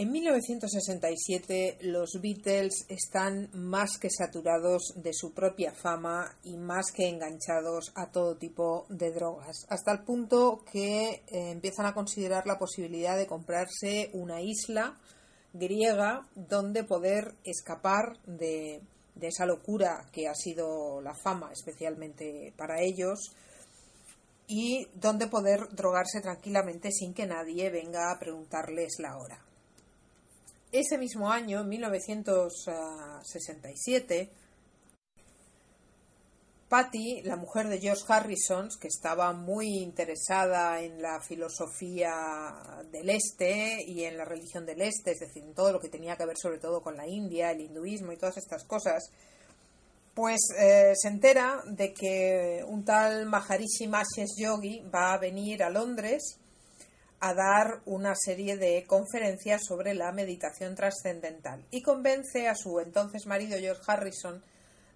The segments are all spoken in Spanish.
En 1967 los Beatles están más que saturados de su propia fama y más que enganchados a todo tipo de drogas, hasta el punto que eh, empiezan a considerar la posibilidad de comprarse una isla griega donde poder escapar de, de esa locura que ha sido la fama, especialmente para ellos, y donde poder drogarse tranquilamente sin que nadie venga a preguntarles la hora. Ese mismo año, en 1967, Patty, la mujer de George Harrison, que estaba muy interesada en la filosofía del Este y en la religión del Este, es decir, en todo lo que tenía que ver sobre todo con la India, el hinduismo y todas estas cosas, pues eh, se entera de que un tal Maharishi Mahesh Yogi va a venir a Londres a dar una serie de conferencias sobre la meditación trascendental y convence a su entonces marido George Harrison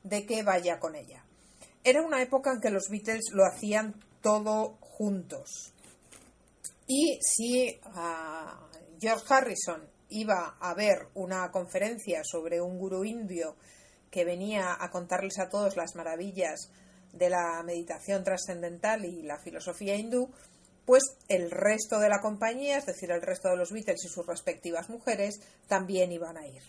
de que vaya con ella. Era una época en que los Beatles lo hacían todo juntos. Y si ah, George Harrison iba a ver una conferencia sobre un gurú indio que venía a contarles a todos las maravillas de la meditación trascendental y la filosofía hindú, pues el resto de la compañía, es decir, el resto de los Beatles y sus respectivas mujeres, también iban a ir.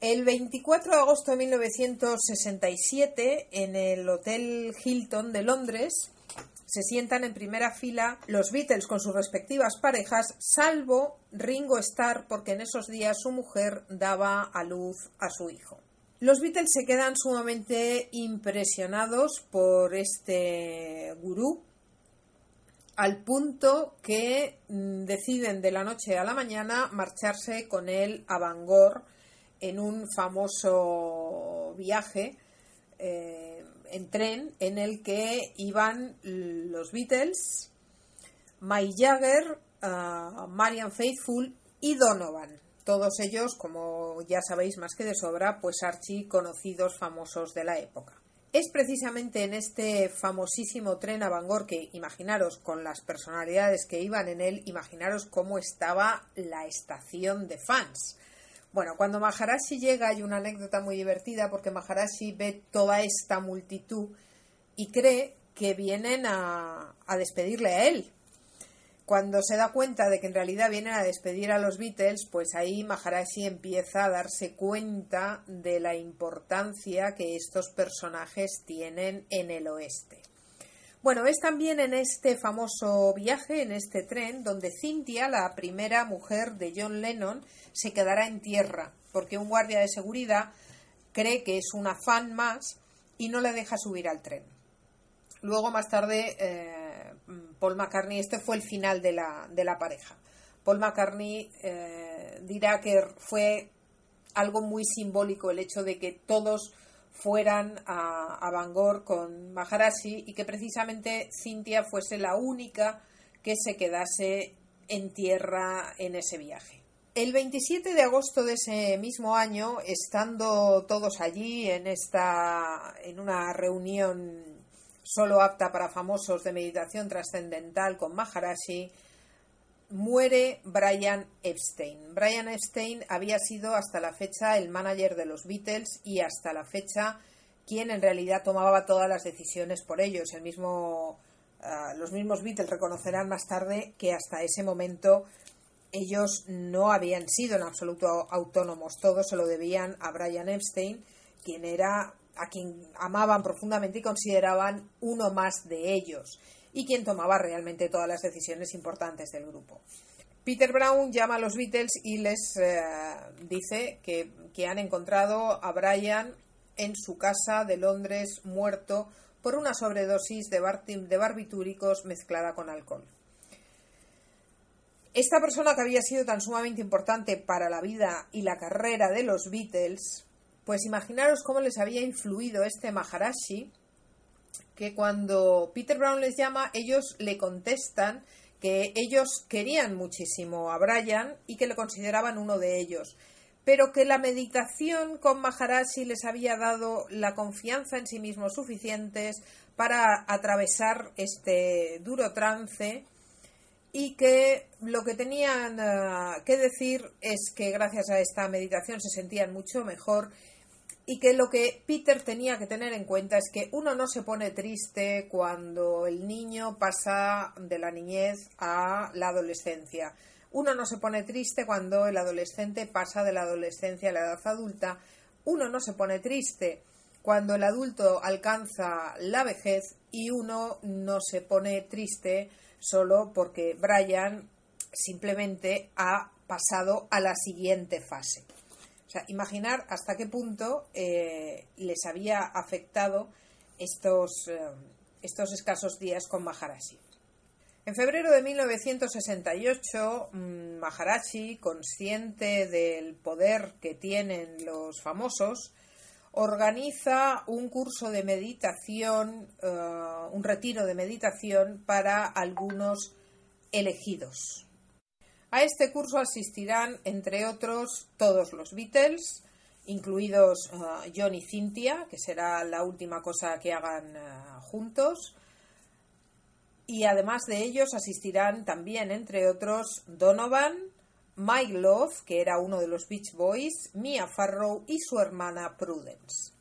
El 24 de agosto de 1967, en el Hotel Hilton de Londres, se sientan en primera fila los Beatles con sus respectivas parejas, salvo Ringo Starr, porque en esos días su mujer daba a luz a su hijo. Los Beatles se quedan sumamente impresionados por este gurú, al punto que mm, deciden de la noche a la mañana marcharse con él a Bangor en un famoso viaje eh, en tren en el que iban los Beatles, Mike Jagger, uh, Marian Faithfull y Donovan. Todos ellos, como ya sabéis más que de sobra, pues archi conocidos famosos de la época. Es precisamente en este famosísimo tren a Bangor que, imaginaros, con las personalidades que iban en él, imaginaros cómo estaba la estación de fans. Bueno, cuando Maharashi llega hay una anécdota muy divertida porque Maharashi ve toda esta multitud y cree que vienen a, a despedirle a él, cuando se da cuenta de que en realidad vienen a despedir a los Beatles, pues ahí Maharashi empieza a darse cuenta de la importancia que estos personajes tienen en el oeste. Bueno, es también en este famoso viaje, en este tren, donde Cynthia, la primera mujer de John Lennon, se quedará en tierra, porque un guardia de seguridad cree que es una fan más y no le deja subir al tren. Luego, más tarde, eh, Paul McCartney, este fue el final de la, de la pareja. Paul McCartney eh, dirá que fue algo muy simbólico el hecho de que todos fueran a, Bangor con Maharashi y que precisamente Cynthia fuese la única que se quedase en tierra en ese viaje. El 27 de agosto de ese mismo año, estando todos allí en esta en una reunión solo apta para famosos de meditación trascendental con Maharashi, muere Brian Epstein. Brian Epstein había sido hasta la fecha el manager de los Beatles y hasta la fecha quien en realidad tomaba todas las decisiones por ellos. El mismo, ah, los mismos Beatles reconocerán más tarde que hasta ese momento ellos no habían sido en absoluto autónomos. Todo se lo debían a Brian Epstein, quien era a quien amaban profundamente y consideraban uno más de ellos y quien tomaba realmente todas las decisiones importantes del grupo. Peter Brown llama a los Beatles y les eh, dice que, que han encontrado a Brian en su casa de Londres muerto por una sobredosis de, de barbitúricos mezclada con alcohol. esta persona que había sido tan sumamente importante para la vida y la carrera de los Beatles, pues imaginaros cómo les había influido este Maharashi, que cuando Peter Brown les llama, ellos le contestan que ellos querían muchísimo a Brian y que le consideraban uno de ellos, pero que la meditación con Maharashi les había dado la confianza en sí mismos suficientes para atravesar este duro trance y que lo que tenían eh, que decir es que gracias a esta meditación se sentían mucho mejor y que lo que Peter tenía que tener en cuenta es que uno no se pone triste cuando el niño pasa de la niñez a la adolescencia. Uno no se pone triste cuando el adolescente pasa de la adolescencia a la edad adulta. Uno no se pone triste cuando el adulto alcanza la vejez y uno no se pone triste solo porque Brian simplemente ha pasado a la siguiente fase imaginar hasta qué punto eh, les había afectado estos, eh, estos escasos días con Maharashi. En febrero de 1968, mm, Maharashi, consciente del poder que tienen los famosos, organiza un curso de meditación, eh, un retiro de meditación para algunos elegidos. A este curso asistirán, entre otros, todos los Beatles, incluidos uh, John y Cynthia, que será la última cosa que hagan uh, juntos. Y además de ellos asistirán también, entre otros, Donovan, Mike Love, que era uno de los Beach Boys, Mia Farrow y su hermana Prudence.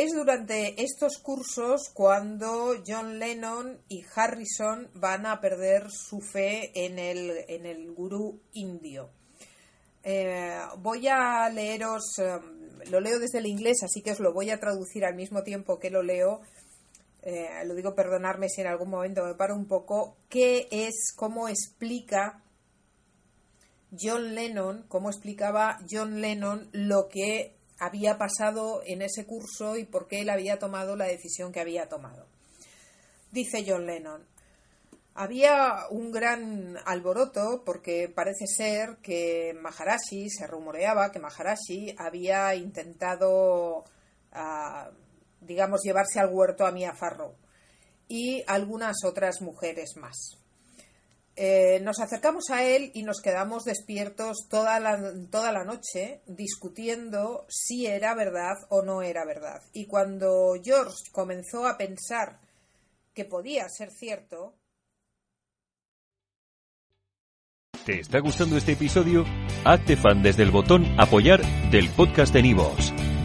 Es durante estos cursos cuando John Lennon y Harrison van a perder su fe en el, en el gurú indio. Eh, voy a leeros, em, lo leo desde el inglés, así que os lo voy a traducir al mismo tiempo que lo leo. Eh, lo digo, perdonarme si en algún momento me paro un poco. ¿Qué es, cómo explica John Lennon, cómo explicaba John Lennon lo que había pasado en ese curso y por qué él había tomado la decisión que había tomado. Dice John Lennon, había un gran alboroto porque parece ser que Maharashi, se rumoreaba que Maharashi había intentado, ah, digamos, llevarse al huerto a Mia Farrow y algunas otras mujeres más. Eh, nos acercamos a él y nos quedamos despiertos toda la, toda la noche discutiendo si era verdad o no era verdad. Y cuando George comenzó a pensar que podía ser cierto... ¿Te está gustando este episodio? Hazte fan desde el botón apoyar del podcast de Nivos.